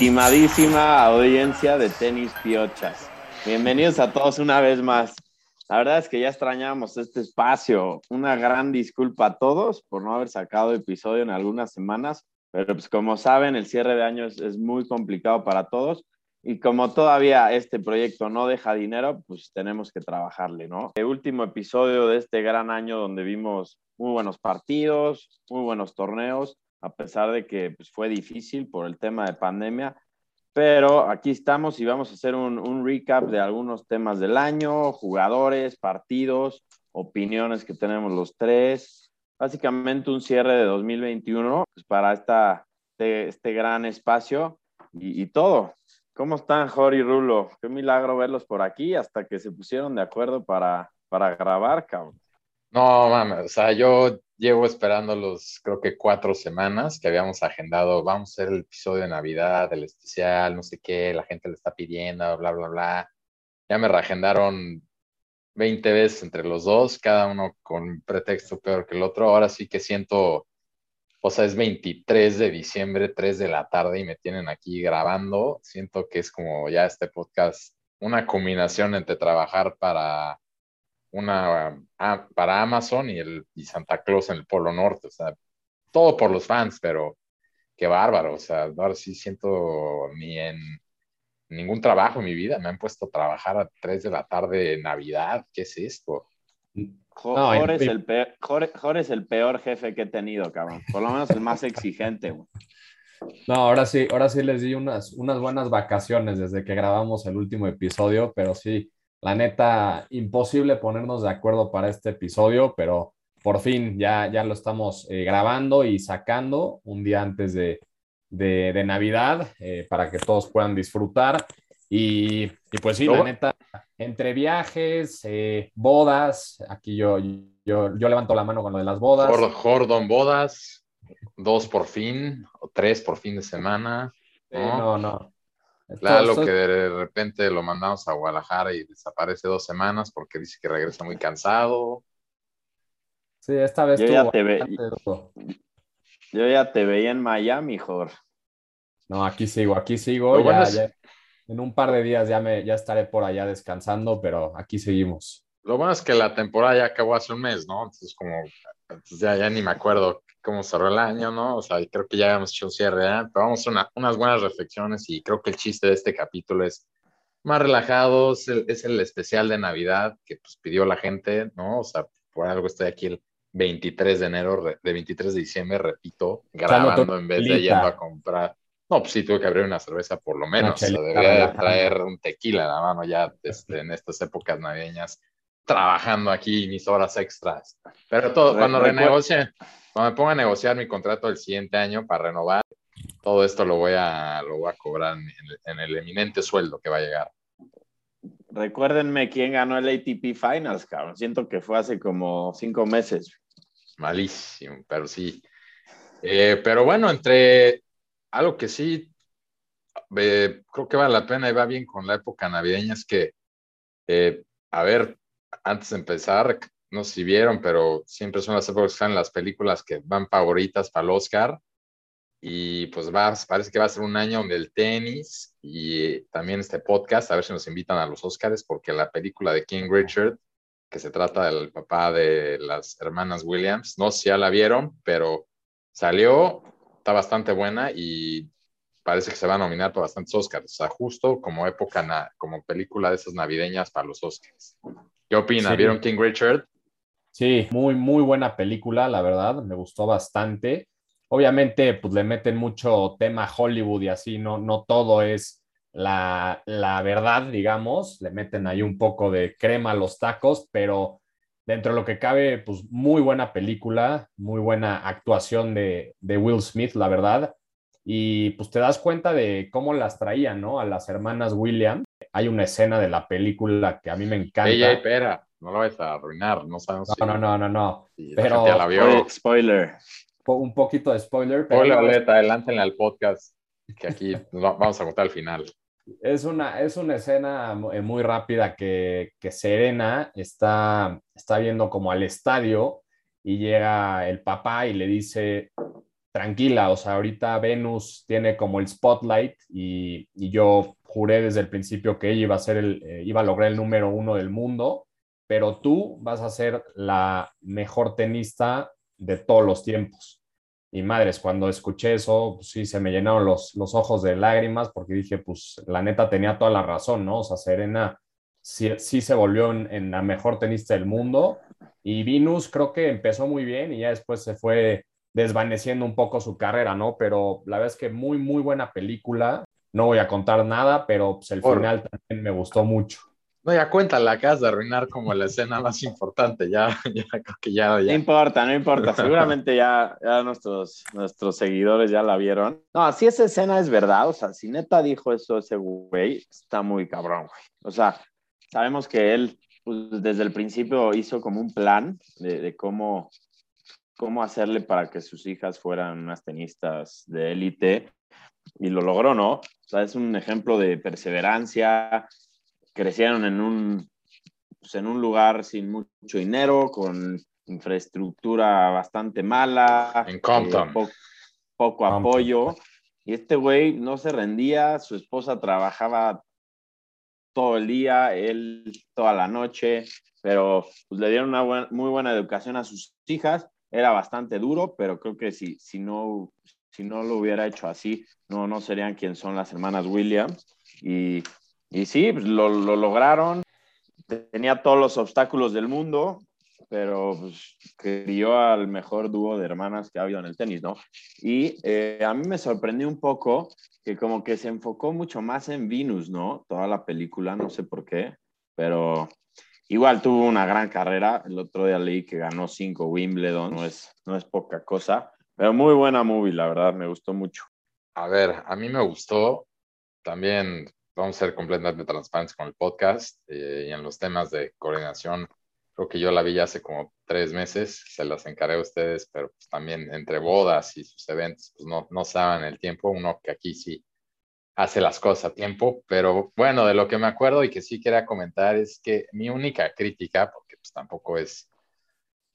Estimadísima audiencia de tenis piochas. Bienvenidos a todos una vez más. La verdad es que ya extrañamos este espacio. Una gran disculpa a todos por no haber sacado episodio en algunas semanas, pero pues como saben, el cierre de año es, es muy complicado para todos y como todavía este proyecto no deja dinero, pues tenemos que trabajarle, ¿no? El último episodio de este gran año donde vimos muy buenos partidos, muy buenos torneos, a pesar de que pues, fue difícil por el tema de pandemia, pero aquí estamos y vamos a hacer un, recap de algunos temas del año, jugadores, partidos, opiniones que tenemos los tres. Básicamente un cierre de 2021 pues, para esta, este, este, gran espacio y, todo. ¿Cómo están, Jorge y Rulo? Qué milagro verlos por aquí hasta que se pusieron de acuerdo para, para grabar, cabrón. No, mames, o sea, yo llevo esperándolos, creo que cuatro semanas que habíamos agendado, vamos a hacer el episodio de Navidad, el especial, no sé qué, la gente le está pidiendo, bla, bla, bla. Ya me reagendaron 20 veces entre los dos, cada uno con un pretexto peor que el otro. Ahora sí que siento, o sea, es 23 de diciembre, 3 de la tarde y me tienen aquí grabando. Siento que es como ya este podcast, una combinación entre trabajar para una uh, para Amazon y, el, y Santa Claus en el Polo Norte, o sea, todo por los fans, pero qué bárbaro, o sea, ahora sí siento ni en ningún trabajo en mi vida, me han puesto a trabajar a 3 de la tarde en Navidad, ¿qué es esto? Jorge, no, es el peor, Jorge, Jorge es el peor jefe que he tenido, cabrón, por lo menos el más exigente, güey. No, ahora sí, ahora sí les di unas, unas buenas vacaciones desde que grabamos el último episodio, pero sí, la neta, imposible ponernos de acuerdo para este episodio, pero por fin ya, ya lo estamos eh, grabando y sacando un día antes de, de, de Navidad eh, para que todos puedan disfrutar. Y, y pues sí, la neta, entre viajes, eh, bodas, aquí yo, yo, yo levanto la mano con lo de las bodas. Jordon bodas, dos por fin, o tres por fin de semana. ¿no? no, no. Claro, que de repente lo mandamos a Guadalajara y desaparece dos semanas porque dice que regresa muy cansado. Sí, esta vez yo ya, te ve... yo ya te veía en Miami, Jorge. No, aquí sigo, aquí sigo. Ya, bueno es... ya, en un par de días ya, me, ya estaré por allá descansando, pero aquí seguimos. Lo bueno es que la temporada ya acabó hace un mes, ¿no? Entonces, como entonces ya, ya ni me acuerdo cómo cerró el año, ¿no? O sea, creo que ya habíamos hecho un cierre, ¿eh? pero vamos a una, unas buenas reflexiones y creo que el chiste de este capítulo es más relajado, es el, es el especial de Navidad que pues pidió la gente, ¿no? O sea, por algo estoy aquí el 23 de enero, de 23 de diciembre, repito, grabando en vez de yendo a comprar. No, pues sí, tuve que abrir una cerveza por lo menos. O sea, debería de traer un tequila a la mano ya desde, en estas épocas navideñas, trabajando aquí mis horas extras. Pero todo, cuando renegocie, cuando me ponga a negociar mi contrato el siguiente año para renovar, todo esto lo voy a, lo voy a cobrar en el, en el eminente sueldo que va a llegar. Recuérdenme quién ganó el ATP Finals, cabrón. Siento que fue hace como cinco meses. Malísimo, pero sí. Eh, pero bueno, entre algo que sí eh, creo que vale la pena y va bien con la época navideña es que, eh, a ver, antes de empezar, no sé si vieron, pero siempre son las épocas que están las películas que van favoritas para el Oscar. Y pues va, parece que va a ser un año donde el tenis y también este podcast, a ver si nos invitan a los Oscars, porque la película de King Richard, que se trata del papá de las hermanas Williams, no sé si ya la vieron, pero salió, está bastante buena y parece que se va a nominar para bastantes Oscars, o sea, justo como época, como película de esas navideñas para los Oscars. ¿Qué opina? ¿Vieron King Richard? Sí, muy, muy buena película, la verdad, me gustó bastante. Obviamente, pues le meten mucho tema Hollywood y así, no, no todo es la, la verdad, digamos, le meten ahí un poco de crema a los tacos, pero dentro de lo que cabe, pues muy buena película, muy buena actuación de, de Will Smith, la verdad. Y pues te das cuenta de cómo las traían, ¿no? A las hermanas Williams. Hay una escena de la película que a mí me encanta. Ella, espera, no lo vas a arruinar, no sabemos. No, si... no, no, no, no. Si Pero, la vio. Spoiler. un poquito de spoiler. Pero Spoiler alert, adelántenle al podcast, que aquí vamos a contar al final. Es una, es una escena muy rápida que, que Serena está, está viendo como al estadio y llega el papá y le dice, tranquila, o sea, ahorita Venus tiene como el spotlight y, y yo juré desde el principio que ella iba a, ser el, eh, iba a lograr el número uno del mundo, pero tú vas a ser la mejor tenista de todos los tiempos. Y madres, cuando escuché eso, pues sí, se me llenaron los, los ojos de lágrimas porque dije, pues la neta tenía toda la razón, ¿no? O sea, Serena sí, sí se volvió en, la mejor tenista del mundo y Venus creo que empezó muy bien y ya después se fue desvaneciendo un poco su carrera, ¿no? Pero la verdad es que muy, muy buena película. No voy a contar nada, pero pues, el final también me gustó mucho. No, ya cuéntala, acabas de arruinar como la escena más importante, ya, ya que ya, No importa, no importa, seguramente ya, ya nuestros, nuestros seguidores ya la vieron. No, si esa escena es verdad, o sea, si neta dijo eso ese güey, está muy cabrón, güey. O sea, sabemos que él pues, desde el principio hizo como un plan de, de cómo, cómo hacerle para que sus hijas fueran unas tenistas de élite y lo logró, ¿no? O sea, es un ejemplo de perseverancia, crecieron en un, pues, en un lugar sin mucho dinero, con infraestructura bastante mala. En Compton. Eh, poco apoyo. Y este güey no se rendía, su esposa trabajaba todo el día, él toda la noche, pero pues, le dieron una muy buena educación a sus hijas. Era bastante duro, pero creo que si, si, no, si no lo hubiera hecho así, no, no serían quien son las hermanas Williams. Y y sí, pues, lo, lo, lograron. Tenía todos los obstáculos del mundo, pero pues, crió al mejor dúo de hermanas que ha habido en el tenis, ¿no? Y eh, a mí me sorprendió un poco que como que se enfocó mucho más en Venus, ¿no? Toda la película, no sé por qué, pero igual tuvo una gran carrera. El otro día leí que ganó cinco Wimbledon, no es, no es poca cosa, pero muy buena movie, la verdad, me gustó mucho. A ver, a mí me gustó también vamos a ser completamente transparentes con el podcast eh, y en los temas de coordinación. Creo que yo la vi ya hace como tres meses, se las encaré a ustedes, pero pues también entre bodas y sus eventos, pues no, no saben el tiempo. Uno que aquí sí hace las cosas a tiempo, pero bueno, de lo que me acuerdo y que sí quería comentar es que mi única crítica, porque pues tampoco es,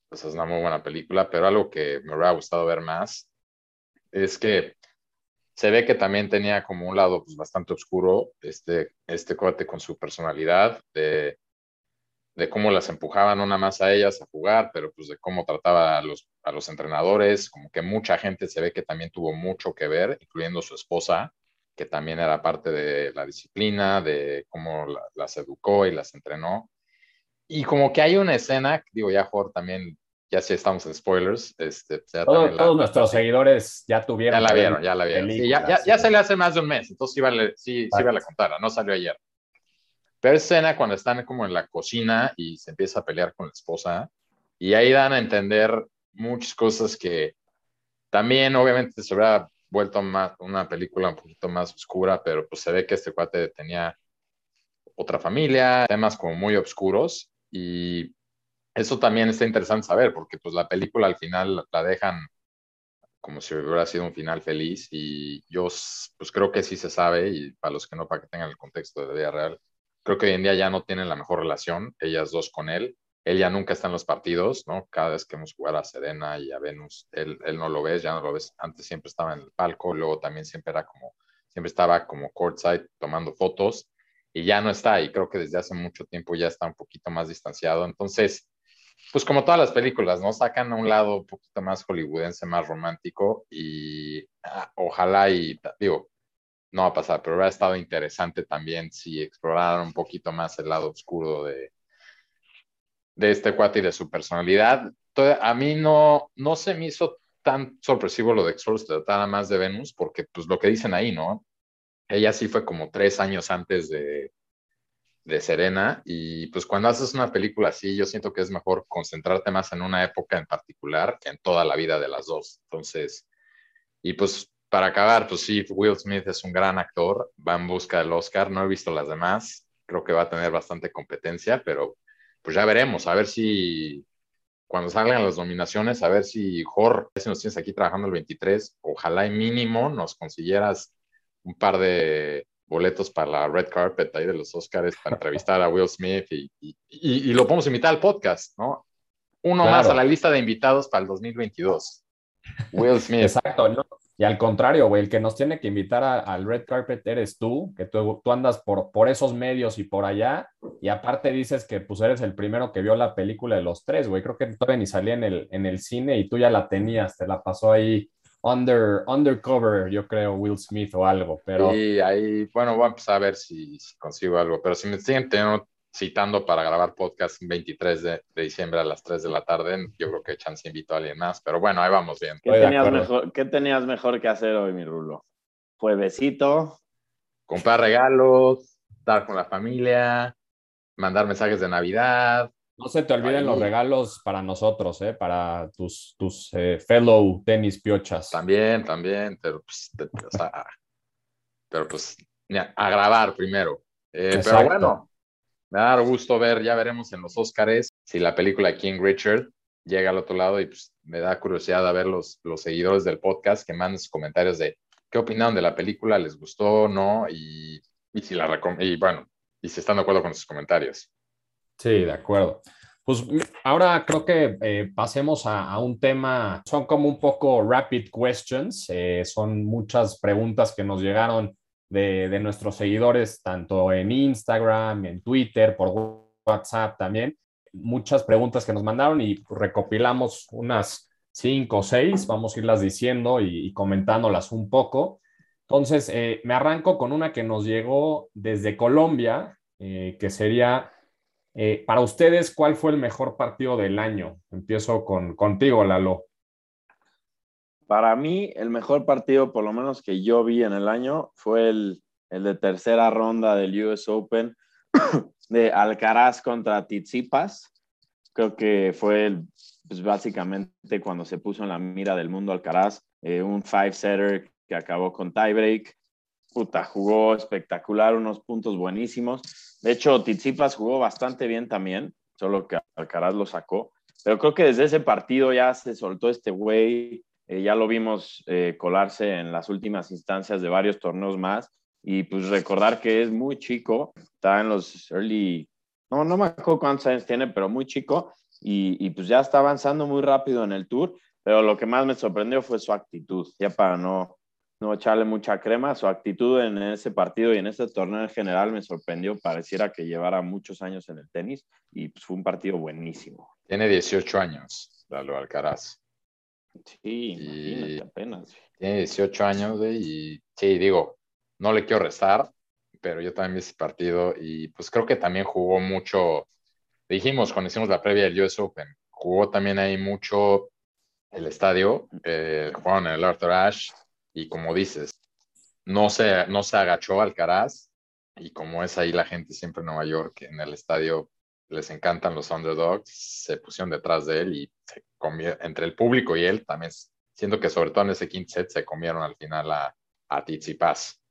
pues es una muy buena película, pero algo que me hubiera gustado ver más, es que se ve que también tenía como un lado pues, bastante oscuro este, este corte con su personalidad, de, de cómo las empujaban una más a ellas a jugar, pero pues de cómo trataba a los, a los entrenadores, como que mucha gente se ve que también tuvo mucho que ver, incluyendo su esposa, que también era parte de la disciplina, de cómo las educó y las entrenó. Y como que hay una escena, digo, ya Jorge también ya si estamos en spoilers. Este, todos nuestros seguidores ya tuvieron. Ya la vieron, ya la vieron. ya, ya, ya, salió hace más de un mes, entonces sí vale, sí, sí vale contar, no salió ayer. Pero escena cuando están como en la cocina y se empieza a pelear con la esposa, y ahí dan a entender muchas cosas que también obviamente se hubiera vuelto más, una película un poquito más oscura, pero pues se ve que este cuate tenía otra familia, temas como muy oscuros, y eso también está interesante saber, porque pues la película al final la dejan como si hubiera sido un final feliz y yo pues creo que sí se sabe y para los que no, para que tengan el contexto de la vida real, creo que hoy en día ya no tienen la mejor relación, ellas dos con él, él ya nunca está en los partidos, ¿no? Cada vez que hemos jugado a Serena y a Venus, él, él no lo ves, ya no lo ves, antes siempre estaba en el palco, luego también siempre era como, siempre estaba como courtside tomando fotos y ya no está y creo que desde hace mucho tiempo ya está un poquito más distanciado, entonces pues como todas las películas, ¿no? Sacan a un lado un poquito más hollywoodense, más romántico y ah, ojalá y, digo, no va a pasar, pero hubiera estado interesante también si exploraran un poquito más el lado oscuro de, de este cuate y de su personalidad. a mí no, no se me hizo tan sorpresivo lo de que solo se tratara más de Venus, porque pues lo que dicen ahí, ¿no? Ella sí fue como tres años antes de, de Serena y pues cuando haces una película así, yo siento que es mejor concentrarte más en una época en particular que en toda la vida de las dos. Entonces, y pues para acabar, pues sí, Will Smith es un gran actor, va en busca del Oscar, no he visto las demás, creo que va a tener bastante competencia, pero pues ya veremos, a ver si, cuando salgan las nominaciones, a ver si Jorge, si nos tienes aquí trabajando el 23, ojalá y mínimo nos consiguieras un par de boletos para la red carpet ahí de los Oscars para entrevistar a Will Smith y, y, y, lo podemos invitar al podcast, ¿no? Uno Claro. más a la lista de invitados para el 2022. Will Smith. Exacto, ¿no? Y al contrario, güey, el que nos tiene que invitar a- al red carpet eres tú, que tú, tú andas por, por esos medios y por allá, y aparte dices que pues eres el primero que vio la película de los tres, güey. Creo que todavía ni salía en el, en el cine y tú ya la tenías, te la pasó ahí under, undercover, yo creo, Will Smith o algo, pero Y ahí, bueno, voy a empezar a ver si, si consigo algo, pero si me siguen teniendo- citando para grabar podcast el 23 de, de diciembre a las 3 de la tarde, yo creo que chance invito a alguien más, pero bueno, ahí vamos bien. ¿Qué tenías, mejor, ¿Qué tenías mejor que hacer hoy, mi Rulo? Fue besito. Comprar regalos, estar con la familia, mandar mensajes de Navidad. No se te olviden los regalos para nosotros, ¿eh? Para tus, tus eh, fellow tenis piochas. También, también, pero pues, te- o sea, pero pues, a grabar primero. Eh, pero bueno, me da gusto ver, ya veremos en los Óscares si la película King Richard llega al otro lado y pues me da curiosidad a ver los, los seguidores del podcast que manden sus comentarios de qué opinaron de la película, les gustó, no, y, y si la y bueno, y si están de acuerdo con sus comentarios. Sí, de acuerdo. Pues mi- ahora creo que eh, pasemos a, un tema, son como un poco rapid questions, eh, son muchas preguntas que nos llegaron de, de nuestros seguidores, tanto en Instagram, en Twitter, por WhatsApp también, muchas preguntas que nos mandaron y recopilamos unas cinco o seis, vamos a irlas diciendo y, comentándolas un poco. Entonces, eh, me arranco con una que nos llegó desde Colombia, que sería... Eh, para ustedes, ¿cuál fue el mejor partido del año? Empiezo con, contigo, Lalo. Para mí, el mejor partido, por lo menos que yo vi en el año, fue el, el de tercera ronda del US Open de Alcaraz contra Tsitsipas. Creo que fue el, pues básicamente cuando se puso en la mira del mundo Alcaraz, eh, un five-setter que acabó con tiebreak. Puta, jugó espectacular, unos puntos buenísimos. De hecho, Tsitsipas jugó bastante bien también, solo que Alcaraz lo sacó. Pero creo que desde ese partido ya se soltó este güey, eh, ya lo vimos eh, colarse en las últimas instancias de varios torneos más. Y pues recordar que es muy chico, está en los early, no, no me acuerdo cuántos años tiene, pero muy chico. Y, y pues ya está avanzando muy rápido en el tour. Pero lo que más me sorprendió fue su actitud, ya para no, no echarle mucha crema, su actitud en ese partido y en este torneo en general me sorprendió. Pareciera que llevara muchos años en el tenis y pues, fue un partido buenísimo. Tiene 18 años, Lalo Alcaraz. Sí, imagínate apenas. Tiene 18 años, y sí, digo, no le quiero restar, pero yo también vi ese partido y pues creo que también jugó mucho, dijimos cuando hicimos la previa del US Open, jugó también ahí mucho el estadio, eh, jugaron en el Arthur Ashe y como dices, no se, no se agachó Alcaraz y como es ahí la gente siempre en Nueva York, en el estadio les encantan los underdogs, se pusieron detrás de él y entre el público y él también siento que sobre todo en ese quinto set se comieron al final a, a Tsitsipas.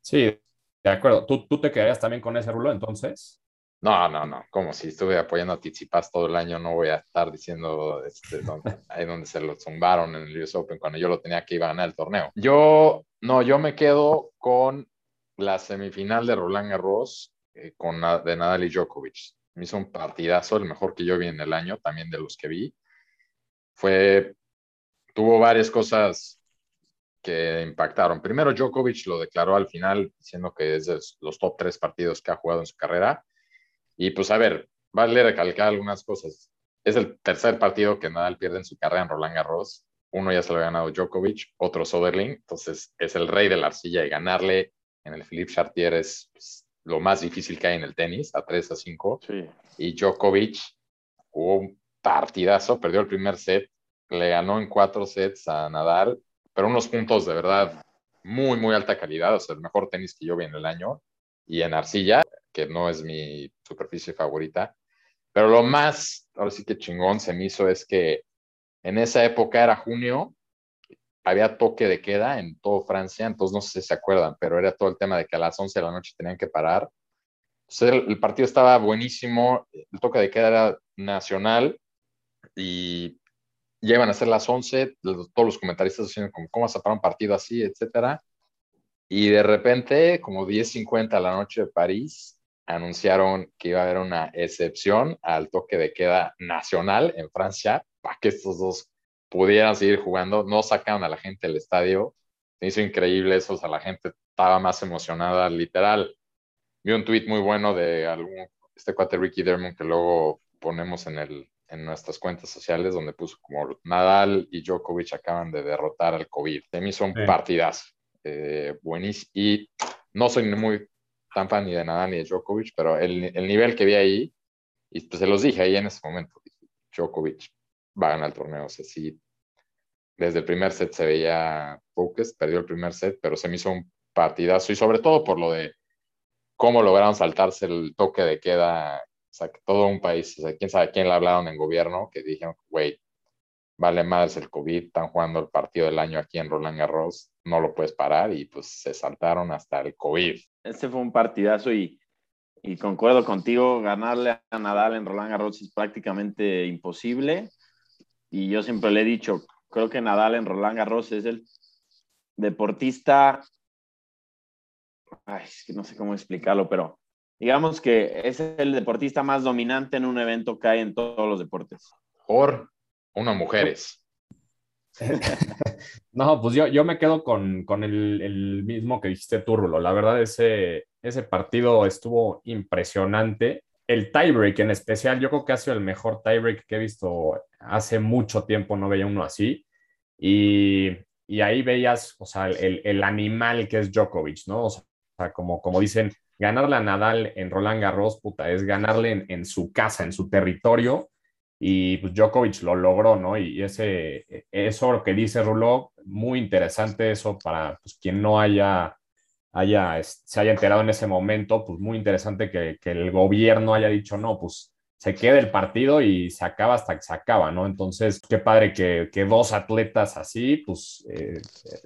Sí, de acuerdo. ¿Tú, tú te quedarías también con ese rulo entonces? No, no, no, como si estuve apoyando a Tsitsipas todo el año, no voy a estar diciendo este, donde- ahí donde se lo zumbaron en el US Open cuando yo lo tenía que iba a ganar el torneo. Yo, no, yo me quedo con la semifinal de Roland Garros eh, con, de Nadal y Djokovic. Me hizo un partidazo, el mejor que yo vi en el año, también de los que vi. Fue, tuvo varias cosas que impactaron. Primero, Djokovic lo declaró al final, diciendo que es de los top tres partidos que ha jugado en su carrera. Y pues, a ver, vale recalcar algunas cosas. Es el tercer partido que Nadal pierde en su carrera en Roland Garros. Uno ya se lo ha ganado Djokovic, otro Soderling. Entonces, es el rey de la arcilla y ganarle en el Philippe Chartier es pues, lo más difícil que hay en el tenis, a 3 a 5 Sí. y Djokovic jugó un partidazo, perdió el primer set, le ganó en cuatro sets a Nadal, pero unos puntos de verdad muy, muy alta calidad, o sea, el mejor tenis que yo vi en el año, y en arcilla, que no es mi superficie favorita. Pero lo más, ahora sí que chingón se me hizo es que en esa época era junio, había toque de queda en todo Francia, entonces no sé si se acuerdan, pero era todo el tema de que a las 11 de la noche tenían que parar. Entonces el, partido estaba buenísimo, el toque de queda era nacional y llevan a ser las 11, todos los comentaristas diciendo ¿cómo vas a parar un partido así, etcétera? Y de repente, como 10.50 a la noche de París, anunciaron que iba a haber una excepción al toque de queda nacional en Francia para que estos dos pudieran seguir jugando. No sacaron a la gente del estadio. Se hizo increíble eso, o sea, la gente estaba más emocionada, literal. Vi un tweet muy bueno de algún, este cuate Ricky Dermond que luego ponemos en, el, en nuestras cuentas sociales, donde puso como Nadal y Djokovic acaban de derrotar al COVID. Se me hizo un partidazo. Eh, buenísimo. Y no soy muy tan fan ni de Nadal ni de Djokovic, pero el, el nivel que vi ahí, y pues se los dije ahí en ese momento, Djokovic va a ganar el torneo. O sea, sí, desde el primer set se veía focus, perdió el primer set, pero se me hizo un partidazo y sobre todo por lo de cómo lograron saltarse el toque de queda, o sea, que todo un país, o sea, quién sabe quién le hablaron en gobierno, que dijeron, güey, vale más el COVID, están jugando el partido del año aquí en Roland Garros, no lo puedes parar y pues se saltaron hasta el COVID. Este fue un partidazo y, y concuerdo contigo, ganarle a Nadal en Roland Garros es prácticamente imposible y yo siempre le he dicho, creo que Nadal en Roland Garros es el deportista, ay, es que no sé cómo explicarlo, pero digamos que es el deportista más dominante en un evento que hay en todos los deportes. Por una mujeres. no, pues yo, yo me quedo con, con el, el, mismo que dijiste tú, Rulo. La verdad, ese, ese partido estuvo impresionante el tiebreak en especial, yo creo que ha sido el mejor tiebreak que he visto hace mucho tiempo, no veía uno así. Y, y ahí veías, o sea, el, el, animal que es Djokovic, ¿no? O sea, como, como dicen, ganarle a Nadal en Roland Garros, puta, es ganarle en, en su casa, en su territorio. Y pues Djokovic lo logró, ¿no? Y ese, eso lo que dice Rulo, muy interesante eso para pues, quien no haya haya, se haya enterado en ese momento, pues muy interesante que, que, el gobierno haya dicho, no, pues se queda el partido y se acaba hasta que se acaba, ¿no? Entonces, qué padre que, que dos atletas así, pues, eh,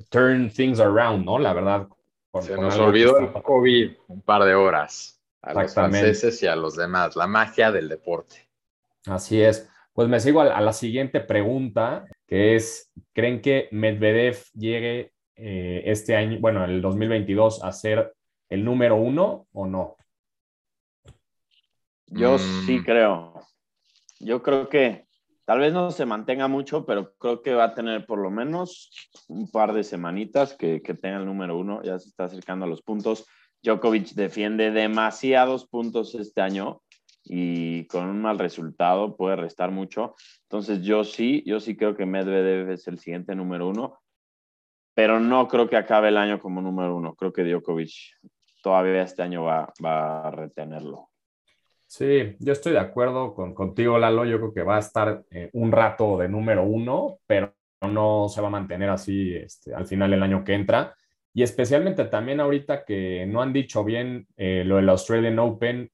turn things around, ¿no? La verdad. Con, se nos olvidó el COVID un par de horas a los franceses y a los demás, la magia del deporte. Así es. Pues me sigo a, a la siguiente pregunta, que es, ¿creen que Medvedev llegue eh, este año, bueno, el 2022, a ser el número uno o no? Yo sí mm. creo. Yo creo que tal vez no se mantenga mucho, pero creo que va a tener por lo menos un par de semanitas que, que tenga el número uno. Ya se está acercando a los puntos. Djokovic defiende demasiados puntos este año y con un mal resultado puede restar mucho. Entonces yo sí, yo sí creo que Medvedev es el siguiente número uno pero no creo que acabe el año como número uno. Creo que Djokovic todavía este año va, va a retenerlo. Sí, yo estoy de acuerdo con, contigo, Lalo. Yo creo que va a estar eh, un rato de número uno, pero no se va a mantener así este, al final del año que entra. Y especialmente también ahorita que no han dicho bien eh, lo del Australian Open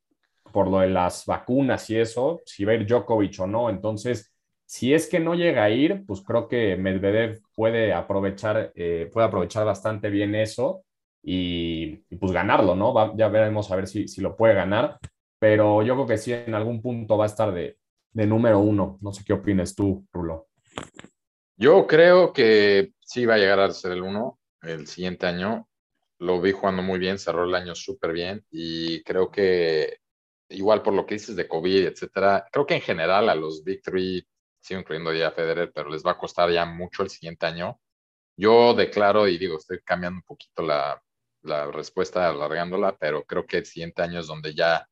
por lo de las vacunas y eso, si va a ir Djokovic o no. Entonces, si es que no llega a ir, pues creo que Medvedev puede aprovechar, eh, puede aprovechar bastante bien eso y, pues ganarlo, ¿no? ya veremos a ver si, si, lo puede ganar, pero yo creo que sí en algún punto va a estar de, de número uno. No sé qué opinas tú, Rulo. Yo creo que sí va a llegar a ser el uno el siguiente año. Lo vi jugando muy bien, cerró el año súper bien y creo que igual por lo que dices de COVID, etcétera, creo que en general a los Big Three sigo incluyendo ya a Federer, pero les va a costar ya mucho el siguiente año. Yo declaro y digo, estoy cambiando un poquito la, la respuesta, alargándola, pero creo que el siguiente año es donde ya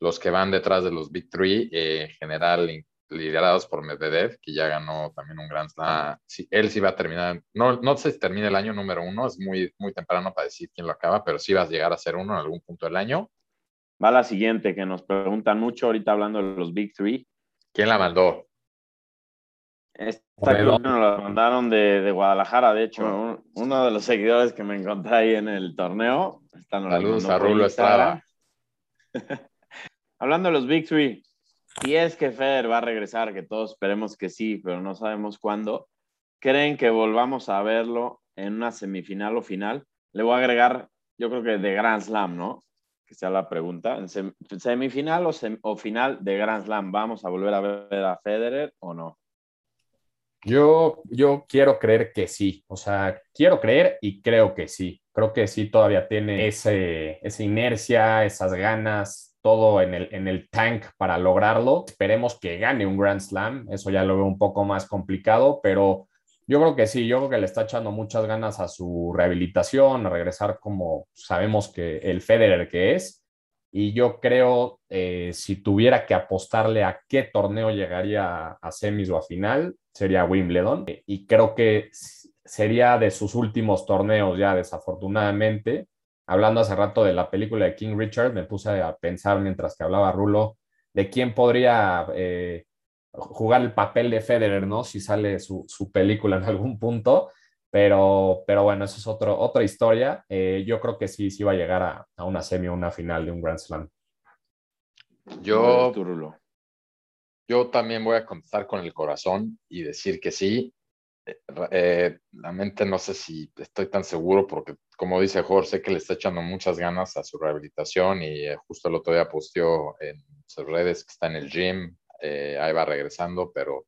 los que van detrás de los Big Three, eh, en general liderados por Medvedev, que ya ganó también un Grand Slam. Sí, él sí va a terminar, no, no sé si termina el año número uno, es muy, muy temprano para decir quién lo acaba, pero sí va a llegar a ser uno en algún punto del año. Va la siguiente, que nos preguntan mucho ahorita hablando de los Big Three. ¿Quién la mandó? Esta nos la mandaron de, de, Guadalajara, de hecho, uno de los seguidores que me encontré ahí en el torneo. Saludos a Rulo Estrada. Hablando de los Big Three, si es que Federer va a regresar, que todos esperemos que sí, pero no sabemos cuándo, ¿creen que volvamos a verlo en una semifinal o final? Le voy a agregar, yo creo que de Grand Slam, ¿no? Que sea la pregunta. ¿En semifinal o, o final de Grand Slam? ¿Vamos a volver a ver a Federer o no? Yo, yo quiero creer que sí, o sea, quiero creer y creo que sí. Creo que sí todavía tiene ese, esa inercia, esas ganas, todo en el, en el tank para lograrlo. Esperemos que gane un Grand Slam, eso ya lo veo un poco más complicado, pero yo creo que sí, yo creo que le está echando muchas ganas a su rehabilitación, a regresar como sabemos que el Federer que es. Y yo creo, eh, si tuviera que apostarle a qué torneo llegaría a semis o a final, sería Wimbledon. Y creo que sería de sus últimos torneos ya, desafortunadamente. Hablando hace rato de la película de King Richard, me puse a pensar mientras que hablaba Rulo de quién podría eh, jugar el papel de Federer, ¿no? Si sale su, su película en algún punto. Pero, pero bueno, eso es otro, otra historia. Eh, yo creo que sí, sí va a llegar a, a, una semi o una final de un Grand Slam. Yo, yo también voy a contestar con el corazón y decir que sí. Eh, eh, la mente no sé si estoy tan seguro porque, como dice Jorge, sé que le está echando muchas ganas a su rehabilitación y eh, justo el otro día posteó en sus redes que está en el gym, eh, ahí va regresando, pero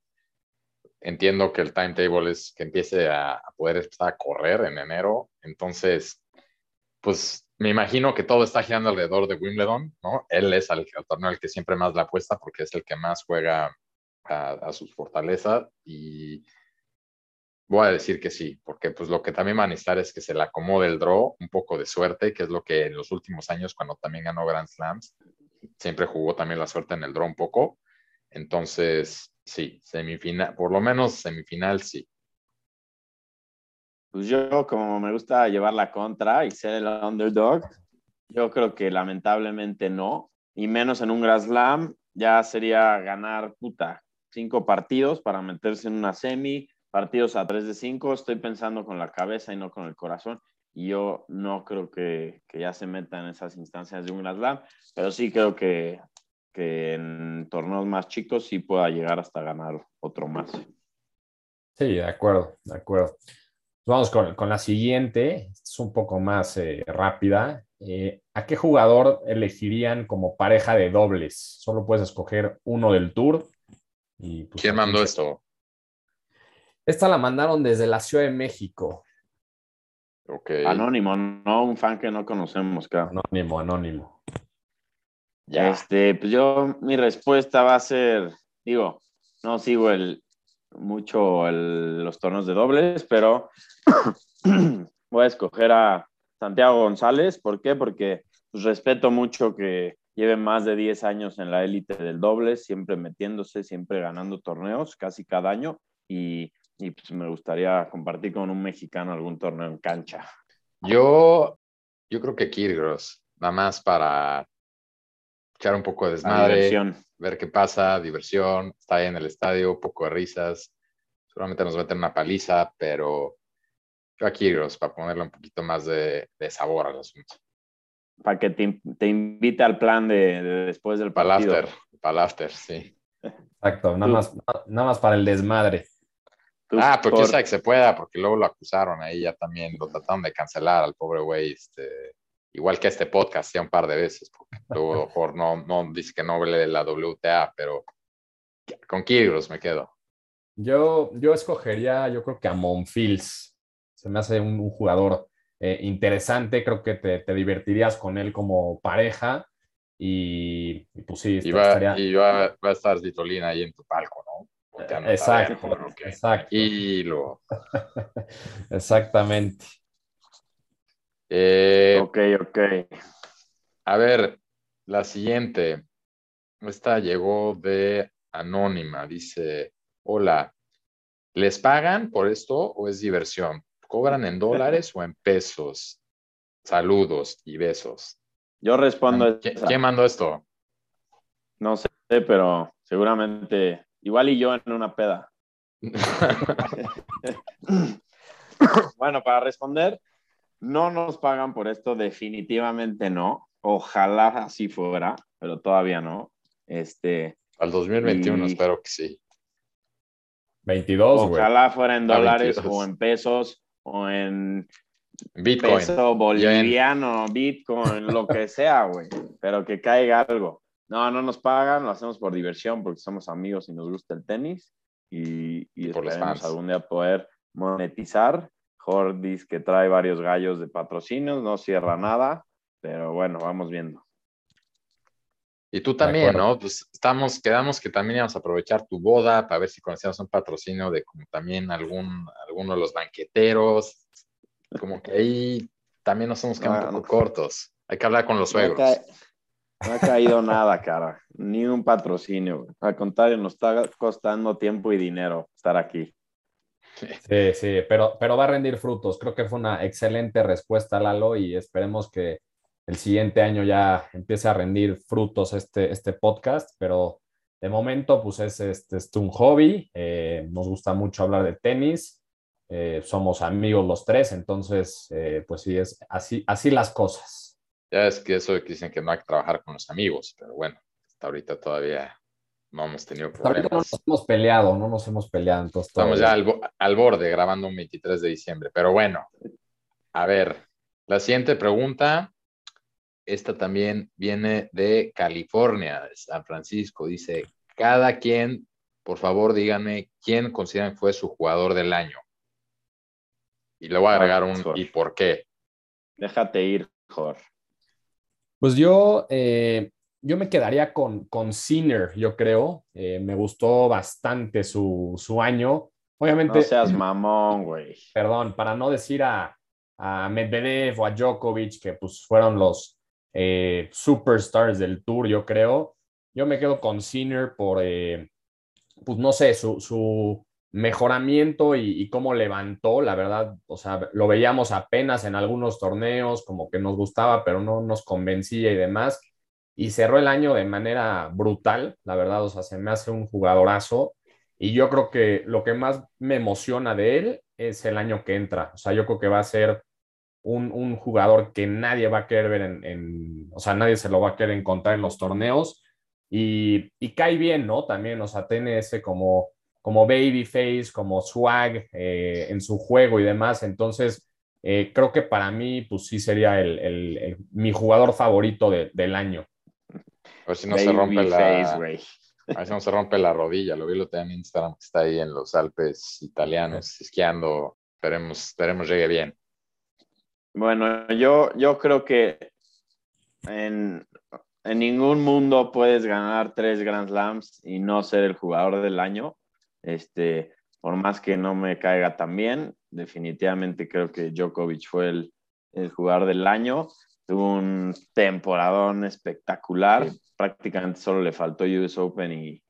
entiendo que el timetable es que empiece a, a poder empezar a correr en enero. Entonces, pues me imagino que todo está girando alrededor de Wimbledon, ¿no? Él es el, el torneo al que siempre más la apuesta porque es el que más juega a, a, sus fortalezas y voy a decir que sí, porque pues lo que también va a necesitar es que se le acomode el draw, un poco de suerte, que es lo que en los últimos años cuando también ganó Grand Slams, siempre jugó también la suerte en el draw un poco. Entonces, sí, semifinal, por lo menos semifinal sí. Pues yo, como me gusta llevar la contra y ser el underdog, yo creo que lamentablemente no, y menos en un Grand Slam, ya sería ganar, puta, cinco partidos para meterse en una semi, partidos a 3 de 5, estoy pensando con la cabeza y no con el corazón, y yo no creo que, que ya se meta en esas instancias de un Grand Slam, pero sí creo que, que en torneos más chicos sí pueda llegar hasta ganar otro más. Sí, de acuerdo, de acuerdo. Vamos con, con, la siguiente, es un poco más eh, rápida. Eh, ¿A qué jugador elegirían como pareja de dobles? Solo puedes escoger uno del tour. Y, pues, ¿Quién mandó esto? Esta la mandaron desde la Ciudad de México. Okay. Anónimo, no un fan que no conocemos, claro. Anónimo, anónimo. Ya. Este, pues yo, mi respuesta va a ser, digo, no sigo el, mucho el, los torneos de dobles, pero voy a escoger a Santiago González. ¿Por qué? Porque pues, respeto mucho que lleve más de 10 años en la élite del doble, siempre metiéndose, siempre ganando torneos, casi cada año. Y, y pues me gustaría compartir con un mexicano algún torneo en cancha. Yo, yo creo que Kirgros, nada más para echar un poco de desmadre, ver qué pasa, diversión, está ahí en el estadio, un poco de risas, seguramente nos meten una paliza, pero yo aquí para ponerle un poquito más de, de sabor al asunto. Para que te, te, invite al plan de, de después del partido. Para after, para after, sí. Exacto, nada más, nada más para el desmadre. Ah, porque por... que se pueda, porque luego lo acusaron ahí ya también, lo trataron de cancelar al pobre güey, este, igual que este podcast ya un par de veces, porque luego no, no dice que no vele la WTA, pero con Kyrgios me quedo. Yo, yo escogería, yo creo que a Monfils. Se me hace un, un jugador eh, interesante, creo que te, te, divertirías con él como pareja y, y pues sí. Y, va, estaría... y va, va, a estar Vitolina ahí en tu palco, ¿no? Exacto, okay. exacto. Exactamente. Eh, ok, ok. A ver, la siguiente. Esta llegó de Anónima. Dice, hola, ¿les pagan por esto o es diversión? ¿Cobran en dólares o en pesos? Saludos y besos. Yo respondo. ¿Quién, ¿quién mandó esto? No sé, pero seguramente, igual y yo en una peda. bueno, para responder, no nos pagan por esto, definitivamente no. Ojalá así fuera, pero todavía no. Este, Al 2021 y... espero que sí. 22, Ojalá wey. fuera en dólares o en pesos o en Bitcoin. peso boliviano, Bitcoin, lo que sea, güey. Pero que caiga algo. No, no nos pagan, lo hacemos por diversión porque somos amigos y nos gusta el tenis. Y, y, Y por esperemos algún día poder monetizar. Jordis que trae varios gallos de patrocinios, no cierra nada, pero bueno, vamos viendo. Y tú también. ¿no? Pues estamos, quedamos que también íbamos a aprovechar tu boda para ver si conocíamos un patrocinio de como también algún, alguno de los banqueteros. Como que ahí también nos hemos quedado Ah, un no. poco cortos. Hay que hablar con los No ha, suegros. no ha caído nada, cara. Ni un patrocinio. Al contrario, nos está costando tiempo y dinero estar aquí. Sí, sí, pero, pero va a rendir frutos. Creo que fue una excelente respuesta, Lalo, y esperemos que el siguiente año ya empiece a rendir frutos este, este podcast, pero de momento, pues es, este, es un hobby. eh, nos gusta mucho hablar de tenis. eh, somos amigos los tres, entonces, eh, pues sí, es así, así las cosas. Ya es que eso dicen que no hay que trabajar con los amigos, pero bueno, hasta ahorita todavía no hemos tenido ahorita no problemas. nos hemos peleado, no nos hemos peleado, entonces Estamos todo ya al, bo- al borde grabando un 23 de diciembre, pero bueno, a ver, la siguiente pregunta, esta también viene de California, de San Francisco, dice, cada quien, por favor, díganme quién consideran que fue su jugador del año. Y le voy a agregar un Jorge. y por qué. Déjate ir, Jorge. Pues yo, eh, yo me quedaría con, con Sinner, yo creo. Eh, me gustó bastante su, su año. Obviamente, No seas mamón, güey. perdón, para no decir a, a Medvedev o a Djokovic, que pues fueron los eh, superstars del tour, yo creo. Yo me quedo con Sinner por, eh, pues no sé, su, su mejoramiento y, y cómo levantó, la verdad, o sea, lo veíamos apenas en algunos torneos, como que nos gustaba, pero no nos convencía y demás. Y cerró el año de manera brutal, la verdad, o sea, se me hace un jugadorazo. Y yo creo que lo que más me emociona de él es el año que entra. O sea, yo creo que va a ser un, un jugador que nadie va a querer ver en, o sea, nadie se lo va a querer encontrar en los torneos. Y, y cae bien, ¿no? También, o sea, tiene ese como, como baby face, como swag eh, en su juego y demás. Entonces, eh, creo que para mí, pues sí sería el, el- el- mi jugador favorito de- del año. A ver si no se rompe la, a ver si no se rompe la rodilla. Lo vi lo tenía en Instagram, que está ahí en los Alpes italianos, esquiando. Esperemos, esperemos llegue bien. Bueno, yo, yo creo que en, en ningún mundo puedes ganar tres Grand Slams y no ser el jugador del año. Este, por más que no me caiga tan bien, definitivamente creo que Djokovic fue el, el jugador del año. Tuvo un temporadón espectacular. Prácticamente solo le faltó US Open y,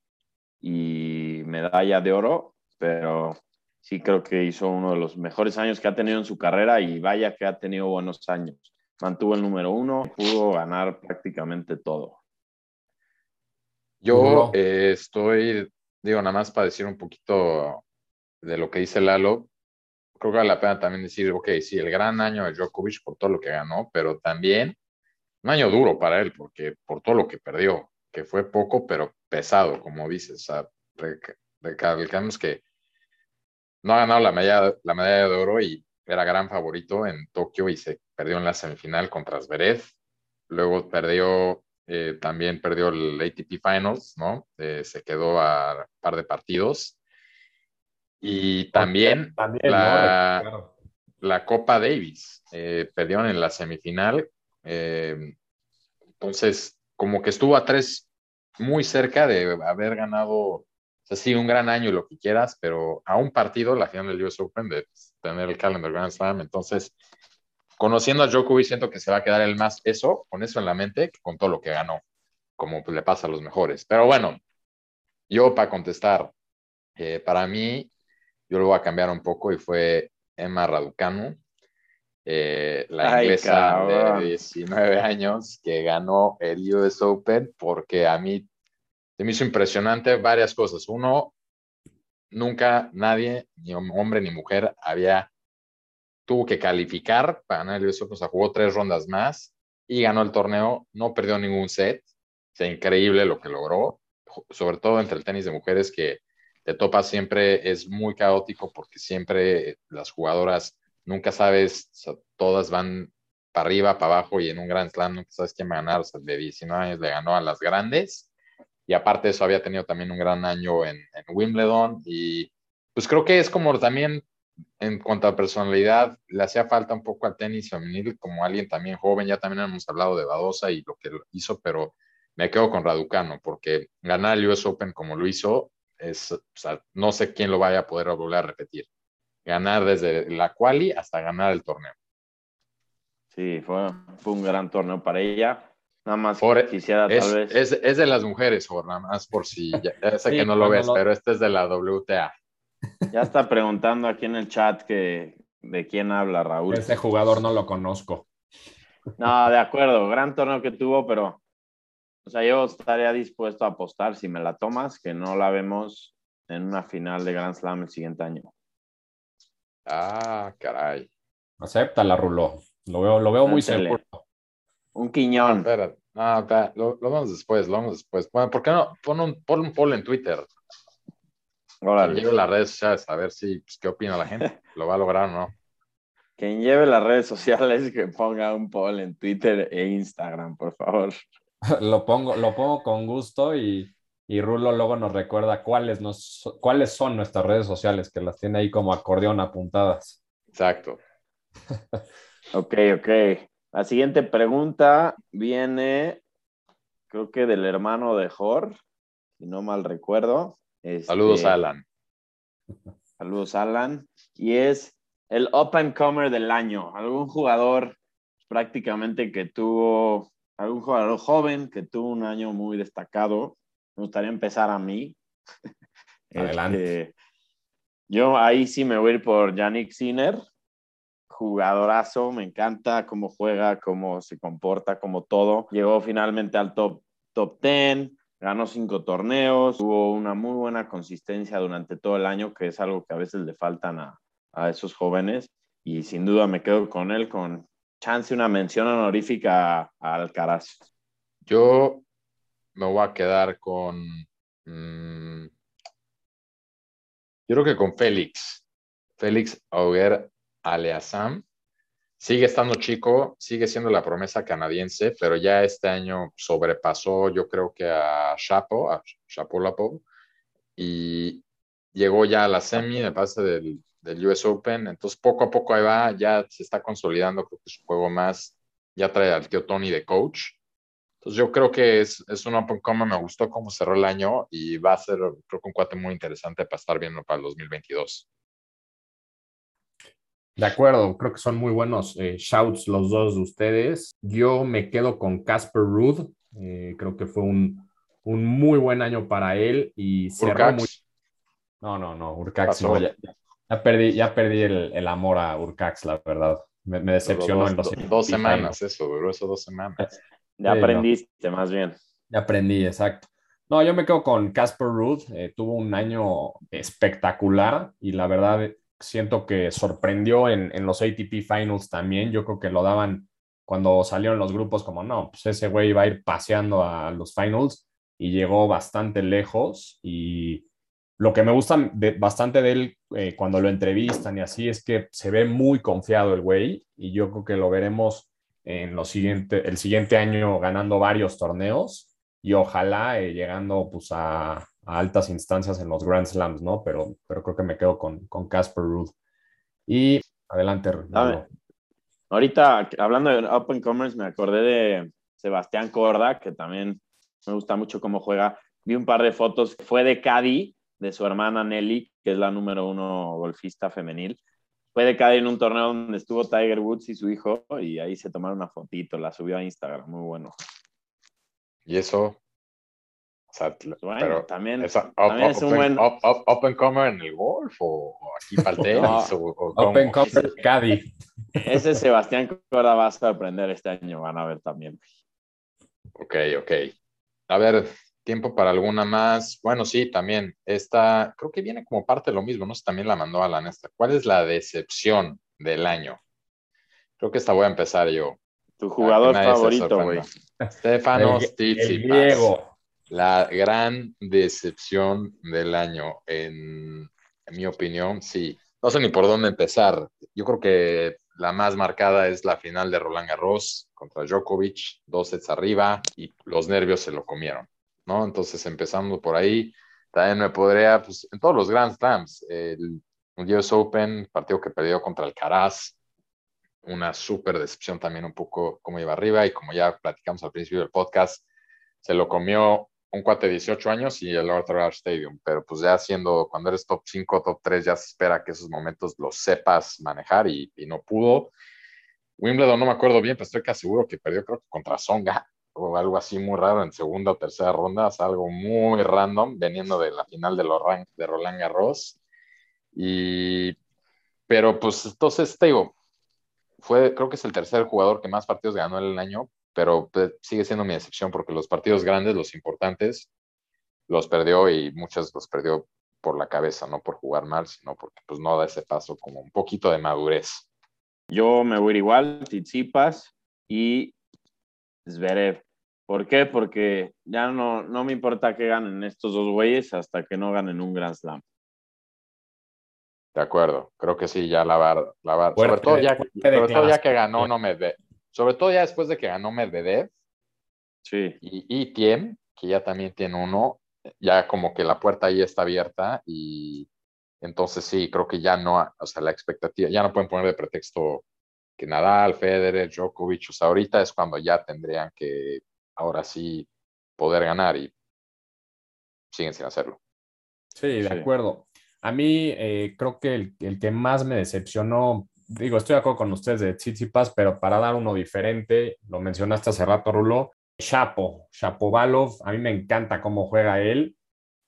y medalla de oro, pero sí creo que hizo uno de los mejores años que ha tenido en su carrera y vaya que ha tenido buenos años. Mantuvo el número uno, pudo ganar prácticamente todo. Yo eh, estoy, digo, nada más para decir un poquito de lo que dice Lalo, creo que vale la pena también decir, ok, sí, el gran año de Djokovic por todo lo que ganó, pero también un año duro para él, porque por todo lo que perdió, que fue poco, pero pesado, como dices. O sea, recalcamos que no ha ganado la medalla, la medalla de oro y era gran favorito en Tokio y se perdió en la semifinal contra Zverev. Luego perdió, eh, también perdió el ATP Finals, ¿no? Eh, se quedó a un par de partidos. Y también También, la- ¿no? Claro. la Copa Davis. Eh, perdieron en la semifinal. Eh, entonces, como que estuvo a tres muy cerca de haber ganado, o sea, sí, un gran año lo que quieras, pero a un partido, la final del US Open, de tener el calendar Grand Slam. Entonces, conociendo a Djokovic, siento que se va a quedar el más eso, con eso en la mente, con todo lo que ganó, como le pasa a los mejores. Pero bueno, yo para contestar, eh, para mí, yo lo voy a cambiar un poco y fue Emma Raducanu, eh, la inglesa de 19 años que ganó el US Open, porque a mí se me hizo impresionante varias cosas. Uno, nunca nadie, ni hombre ni mujer, había tuvo que calificar para ganar el US Open, o sea, jugó tres rondas más y ganó el torneo, no perdió ningún set, o sea, increíble lo que logró, sobre todo entre el tenis de mujeres que te topas siempre es muy caótico porque siempre las jugadoras nunca sabes, todas van para arriba, para abajo y en un Grand Slam nunca sabes quién va a ganar. De 19 años le ganó a las grandes y aparte de eso había tenido también un gran año en, Wimbledon y pues creo que es como también en cuanto a personalidad, le hacía falta un poco al tenis femenil como alguien también joven. Ya también hemos hablado de Badosa y lo que hizo, pero me quedo con Raducano porque ganar el US Open como lo hizo, es, no sé quién lo vaya a poder volver a repetir. Ganar desde la quali hasta ganar el torneo. Sí, fue, fue un gran torneo para ella. Nada más quisiera es, tal vez. Es, es, de las mujeres, Jorge, nada más por si. Ya, sé que no lo ves, pero este es de la WTA. Ya está preguntando aquí en el chat que de quién habla Raúl. Ese jugador no lo conozco. No, de acuerdo, gran torneo que tuvo, pero o sea, yo estaría dispuesto a apostar si me la tomas, que no la vemos en una final de Grand Slam el siguiente año. Ah, caray. Acepta la Rulo. Lo veo, lo veo muy seguro. Un quiñón. espera, no, espera. Lo, lo, vamos después, lo vamos después. Bueno, ¿por qué no? Pon un, pon un poll en Twitter. Órale. Llevo las redes sociales a ver si, pues, qué opina la gente. ¿Lo va a lograr o no? Quien lleve las redes sociales que ponga un poll en Twitter e Instagram, por favor. lo, pongo, lo pongo con gusto y, y Rulo luego nos recuerda cuáles, nos, cuáles son nuestras redes sociales, que las tiene ahí como acordeón apuntadas. Exacto. ok, ok. La siguiente pregunta viene, creo que del hermano de Jor, si no mal recuerdo. saludos, este, Alan. Saludos, Alan. Y es el up and comer del año. Algún jugador prácticamente que tuvo algún jugador joven que tuvo un año muy destacado. Me gustaría empezar a mí. Adelante. Este, yo ahí sí me voy a ir por Yannick Sinner, jugadorazo, me encanta cómo juega, cómo se comporta, como todo. Llegó finalmente al top, top 10, ganó cinco torneos, tuvo una muy buena consistencia durante todo el año, que es algo que a veces le faltan a, a esos jóvenes. Y sin duda me quedo con él, con, chance una mención honorífica a, Alcaraz. Yo me voy a quedar con. Mm, yo creo que con Félix. Félix Auger Aleazam. Sigue estando chico, sigue siendo la promesa canadiense, pero ya este año sobrepasó, yo creo que a Chapo, a Chapo y llegó ya a la semi, me parece, del, del US Open. Entonces, poco a poco ahí va, ya se está consolidando, creo que su juego más, ya trae al tío Tony de coach. Entonces, yo creo que es, es un Open Coma, me gustó cómo cerró el año y va a ser, creo que un cuate muy interesante para estar viendo para el 2022. De acuerdo, creo que son muy buenos eh, shouts los dos de ustedes. Yo me quedo con Casper Ruud, eh, creo que fue un, un, muy buen año para él y cerró muy... No, no, no, Urcax no, ya, ya perdí, ya perdí el, el amor a Urcax, la verdad. Me, me decepcionó dos, en los dos, semanas, eso, duró eso dos semanas. Ya aprendiste, más bien. Ya aprendí, exacto. No, yo me quedo con Casper Ruth. Eh, tuvo un año espectacular y la verdad siento que sorprendió en, en, los ATP Finals también. Yo creo que lo daban cuando salieron los grupos como, no, pues ese güey va a ir paseando a los Finals y llegó bastante lejos y lo que me gusta bastante de él eh, cuando lo entrevistan y así es que se ve muy confiado el güey y yo creo que lo veremos en lo siguiente, el siguiente año ganando varios torneos y ojalá eh, llegando pues a, altas instancias en los Grand Slams, ¿no? Pero, pero creo que me quedo con Casper Ruth. Y adelante. Ahorita, hablando de Open Commerce, me acordé de Sebastián Corda, que también me gusta mucho cómo juega. Vi un par de fotos, fue de Caddy de su hermana Nelly, que es la número uno golfista femenil. Fue de caer en un torneo donde estuvo Tiger Woods y su hijo, y ahí se tomaron una fotito, la subió a Instagram, muy bueno. Y eso, o sea, bueno, pero también, es, un buen... open comer en el golf o, aquí para el tenis. o, open comer Caddy. Ese Sebastián Corda va a sorprender este año, van a ver también. Ok, ok. A ver, tiempo para alguna más. Bueno, sí, también. Esta, creo que viene como parte de lo mismo, ¿no? También la mandó a la Nesta. ¿Cuál es la decepción del año? Creo que esta voy a empezar yo. Tu jugador favorito, güey. Stefano Tsitsipas. La gran decepción del año, en, en mi opinión, sí. no sé ni por dónde empezar. Yo creo que la más marcada es la final de Roland Garros contra Djokovic, dos sets arriba y los nervios se lo comieron, ¿no? Entonces, empezando por ahí, también me podría, pues, en todos los Grand Slams, el US Open, partido que perdió contra el Caraz, una súper decepción también un poco como iba arriba y como ya platicamos al principio del podcast, se lo comió un cuate de 18 años y el Arthur Stadium, pero pues ya siendo, cuando eres top 5, top 3, ya se espera que esos momentos los sepas manejar y, no pudo. Wimbledon no me acuerdo bien, pero estoy casi seguro que perdió creo que contra Songa o algo así muy raro en segunda o tercera ronda, es algo muy random, veniendo de la final de, de Roland Garros. Y, pero pues entonces te digo, fue, creo que es el tercer jugador que más partidos ganó en el año, pero pues, sigue siendo mi excepción porque los partidos grandes, los importantes, los perdió y muchos los perdió por la cabeza, no por jugar mal, sino porque pues no da ese paso como un poquito de madurez. Yo me voy a ir igual, Tsitsipas y Zverev. ¿Por qué? Porque ya no, no me importa que ganen estos dos güeyes hasta que no ganen un Grand Slam. De acuerdo, creo que sí, ya la va, la sobre todo, ya, sobre todo ya que ganó no Medvedev, sobre todo ya después de que ganó Medvedev sí. y, y Tiem, que ya también tiene uno, ya como que la puerta ahí está abierta y entonces sí, creo que ya no, o sea, la expectativa, ya no pueden poner de pretexto que Nadal, Federer, Djokovic, o sea, ahorita es cuando ya tendrían que ahora sí poder ganar y siguen sin hacerlo. Sí, de acuerdo. A mí eh, creo que el, que más me decepcionó, digo, estoy de acuerdo con ustedes de Tsitsipas, pero para dar uno diferente, lo mencionaste hace rato, Rulo, Chapo, Chapovalov, a mí me encanta cómo juega él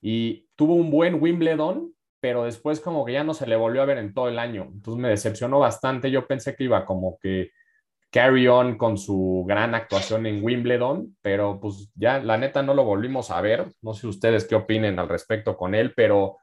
y tuvo un buen Wimbledon, pero después como que ya no se le volvió a ver en todo el año, entonces me decepcionó bastante, yo pensé que iba como que carry on con su gran actuación en Wimbledon, pero pues ya la neta no lo volvimos a ver, no sé ustedes qué opinen al respecto con él, pero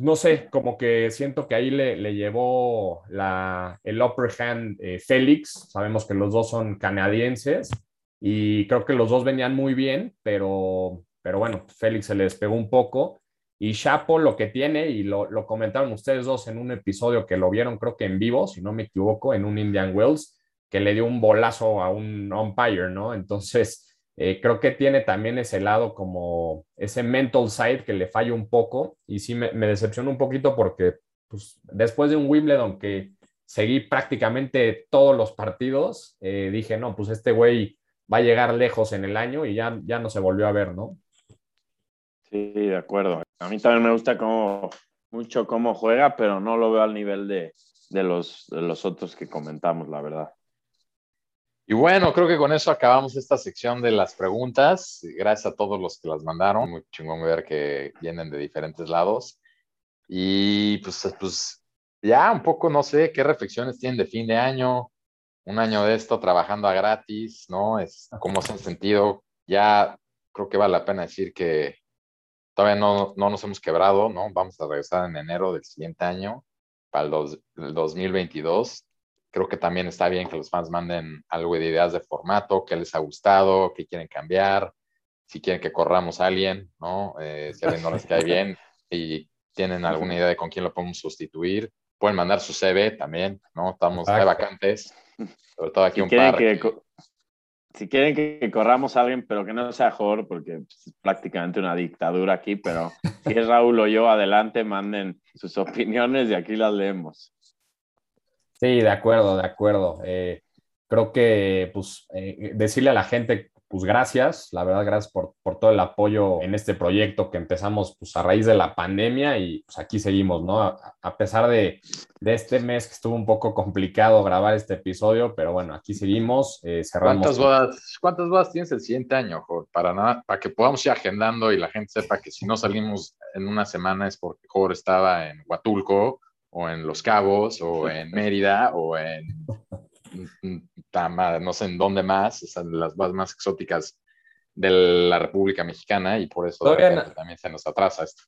no sé, como que siento que ahí le, le llevó la, el upper hand eh, Félix. Sabemos que los dos son canadienses y creo que los dos venían muy bien, pero, pero bueno, Félix se le despegó un poco. Y Chapo lo que tiene, y lo, lo, comentaron ustedes dos en un episodio que lo vieron, creo que en vivo, si no me equivoco, en un Indian Wells, que le dio un bolazo a un umpire, ¿no? Entonces, eh, creo que tiene también ese lado como ese mental side que le falla un poco y sí me, me decepcionó un poquito porque pues, después de un Wimbledon que seguí prácticamente todos los partidos, eh, dije, no, pues este güey va a llegar lejos en el año y ya, ya no se volvió a ver, ¿no? Sí, de acuerdo. A mí también me gusta mucho cómo juega, pero no lo veo al nivel de, de, los, de los otros que comentamos, la verdad. Y bueno, creo que con eso acabamos esta sección de las preguntas. Gracias a todos los que las mandaron. Muy chingón ver que vienen de diferentes lados. Y pues, pues ya un poco, no sé, qué reflexiones tienen de fin de año, un año de esto trabajando a gratis, ¿no? Es, ¿Cómo se han sentido? Ya creo que vale la pena decir que todavía no, no nos hemos quebrado, ¿no? Vamos a regresar en enero del siguiente año, para el, dos, el 2022 creo que también está bien que los fans manden algo de ideas de formato, qué les ha gustado, qué quieren cambiar, si quieren que corramos a alguien, ¿no? Eh, si a alguien no les cae bien y tienen alguna idea de con quién lo podemos sustituir, pueden mandar su CV también, ¿no? Estamos, hay vacantes, sobre todo aquí si un par. Que, si quieren que corramos a alguien, pero que no sea Jor, porque es prácticamente una dictadura aquí, pero si es Raúl o yo, adelante, manden sus opiniones y aquí las leemos. Sí, de acuerdo, de acuerdo. Eh, creo que, pues, eh, decirle a la gente, pues, gracias, la verdad, gracias por, todo el apoyo en este proyecto que empezamos, pues, a raíz de la pandemia y, pues, aquí seguimos, ¿no? A, pesar de, este mes que estuvo un poco complicado grabar este episodio, pero bueno, aquí seguimos, eh, cerramos. ¿Cuántas bodas, ¿Cuántas bodas tienes el siguiente año, Jorge? Para, nada, para que podamos ir agendando y la gente sepa que si no salimos en una semana es porque Jorge estaba en Huatulco o en Los Cabos, o en Mérida, o en no sé en dónde más, o las más, más exóticas de la República Mexicana, y por eso también se nos atrasa esto.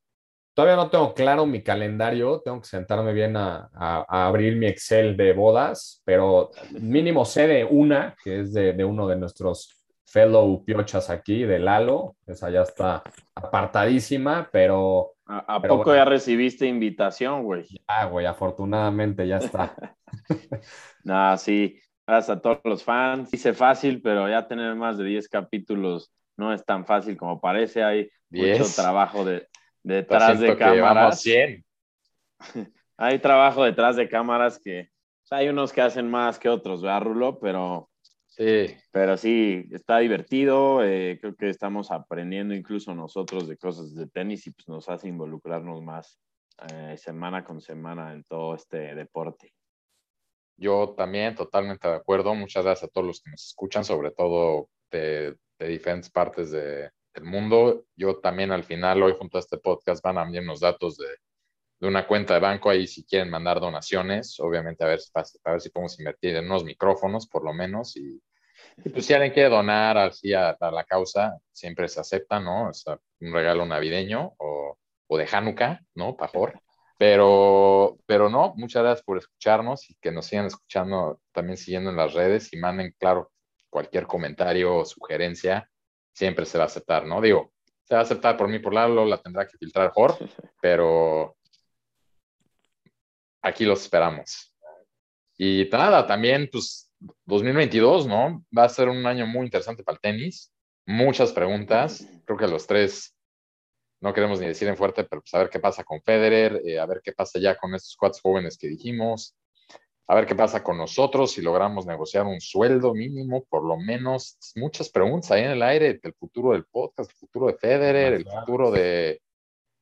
Todavía no tengo claro mi calendario, tengo que sentarme bien a, abrir mi Excel de bodas, pero mínimo sé de una, que es de, uno de nuestros fellow piochas aquí de Lalo. Esa ya está apartadísima, pero. ¿A, poco ya recibiste invitación, güey? Ah, güey, afortunadamente ya está. Nada, sí. Gracias a todos los fans. Dice fácil, pero ya tener más de 10 capítulos no es tan fácil como parece. Hay mucho trabajo de, detrás de cámaras. hay trabajo detrás de cámaras que hay unos que hacen más que otros, ¿verdad, Rulo? Pero sí, pero sí está divertido. Eh, creo que estamos aprendiendo incluso nosotros de cosas de tenis y pues nos hace involucrarnos más eh, semana con semana en todo este deporte. Yo también, totalmente de acuerdo. Muchas gracias a todos los que nos escuchan, sobre todo de, diferentes partes de, del mundo. Yo también al final, hoy junto a este podcast, van a enviar unos datos de, de una cuenta de banco ahí si quieren mandar donaciones, obviamente a ver, a ver si podemos invertir en unos micrófonos por lo menos y, pues si alguien quiere donar así a, la causa, siempre se acepta, ¿no? O sea, un regalo navideño o, o de Hanukkah, ¿no? Pajor. Pero, pero no, muchas gracias por escucharnos y que nos sigan escuchando, también siguiendo en las redes y manden, claro, cualquier comentario o sugerencia, siempre se va a aceptar, ¿no? Digo, se va a aceptar por mí, por Lalo, la tendrá que filtrar Jor, pero, aquí los esperamos. Y nada, también, pues, 2022, ¿no? Va a ser un año muy interesante para el tenis. Muchas preguntas. Creo que los tres no queremos ni decir en fuerte, pero pues a ver qué pasa con Federer, eh, a ver qué pasa ya con estos cuatro jóvenes que dijimos, a ver qué pasa con nosotros, si logramos negociar un sueldo mínimo, por lo menos. Muchas preguntas ahí en el aire del futuro del podcast, el futuro de Federer, el futuro de,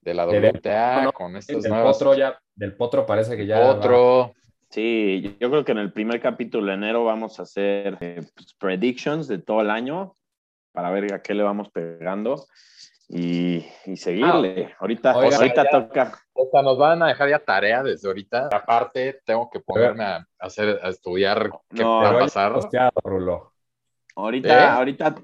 de la WTA con estas del nuevas. Potro ya, del Potro parece que ya. Potro. Sí, yo creo que en el primer capítulo de enero vamos a hacer eh, pues, predictions de todo el año para ver a qué le vamos pegando y, y seguirle. Ah, ahorita, ahorita toca. O sea, nos van a dejar ya tarea desde ahorita. Aparte, tengo que ponerme a, hacer, a estudiar qué va a pasar. Ahorita, ¿Eh? ahorita,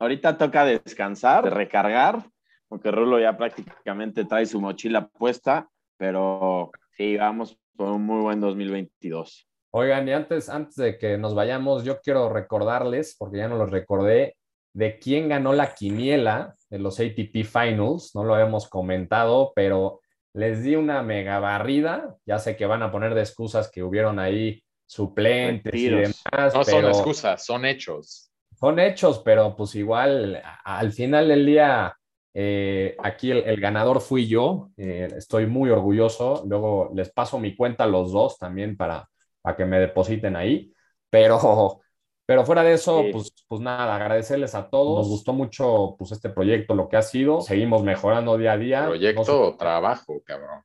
ahorita toca descansar, recargar porque Rulo ya prácticamente trae su mochila puesta, pero sí, vamos por un muy buen 2022. Oigan, y antes, antes de que nos vayamos, yo quiero recordarles, porque ya no los recordé, de quién ganó la quiniela en los ATP Finals. No lo habíamos comentado, pero les di una mega barrida. Ya sé que van a poner de excusas que hubieron ahí suplentes y demás. No son excusas, son hechos. Son hechos, pero pues igual al final del día eh, aquí el, ganador fui yo, eh, estoy muy orgulloso. Luego les paso mi cuenta a los dos también para, para que me depositen ahí. Pero, pero fuera de eso, pues, pues nada, agradecerles a todos. Nos gustó mucho pues, este proyecto, lo que ha sido. Seguimos mejorando día a día. Proyecto o trabajo, cabrón.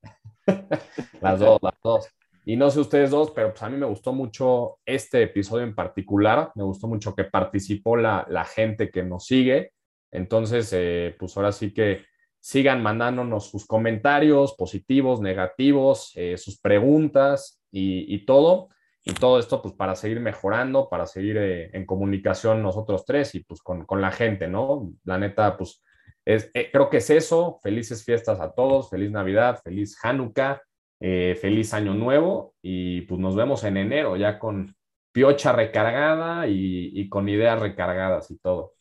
las dos, las dos. Y no sé ustedes dos, pero pues a mí me gustó mucho este episodio en particular. Me gustó mucho que participó la, la gente que nos sigue entonces, eh, pues ahora sí que sigan mandándonos sus comentarios positivos, negativos, eh, sus preguntas y, todo. Y todo esto, pues para seguir mejorando, para seguir eh, en comunicación nosotros tres y pues con, la gente, ¿no? La neta, pues es, creo que es eso. Felices fiestas a todos, feliz Navidad, feliz Hanukkah, feliz Año Nuevo y pues nos vemos en enero ya con piocha recargada y con ideas recargadas y todo.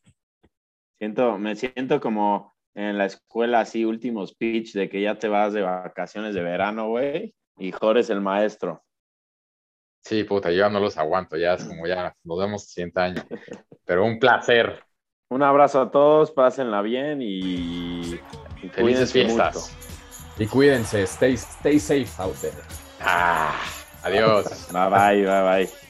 Siento, me siento como en la escuela así, último speech de que ya te vas de vacaciones de verano, güey, y Jorge es el maestro. Sí, puta, yo no los aguanto, ya es como ya nos vemos 100 años. Pero un placer. Un abrazo a todos, pásenla bien y, felices fiestas. Y cuídense, stay, stay safe out there. Ah, adiós. bye bye, bye bye.